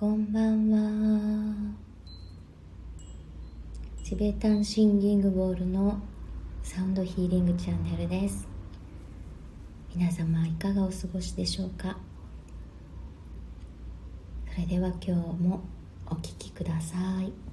こんばんは。チベタンシンギングボールのサウンドヒーリングチャンネルです。皆様いかがお過ごしでしょうか？それでは今日もお聴きください。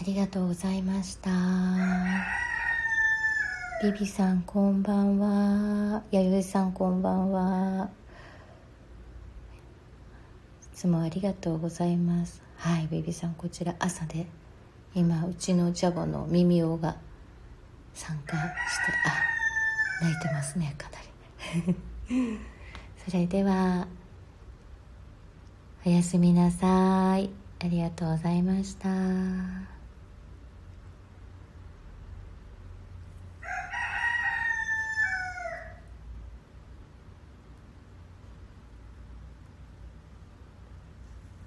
ありがとうございました。ビビさんこんばんは。弥生さんこんばんは。いつもありがとうございます。はいビビさんこちら朝で。今うちのジャボの耳王が参加してあ泣いてますねかなり。それではおやすみなさい。ありがとうございました。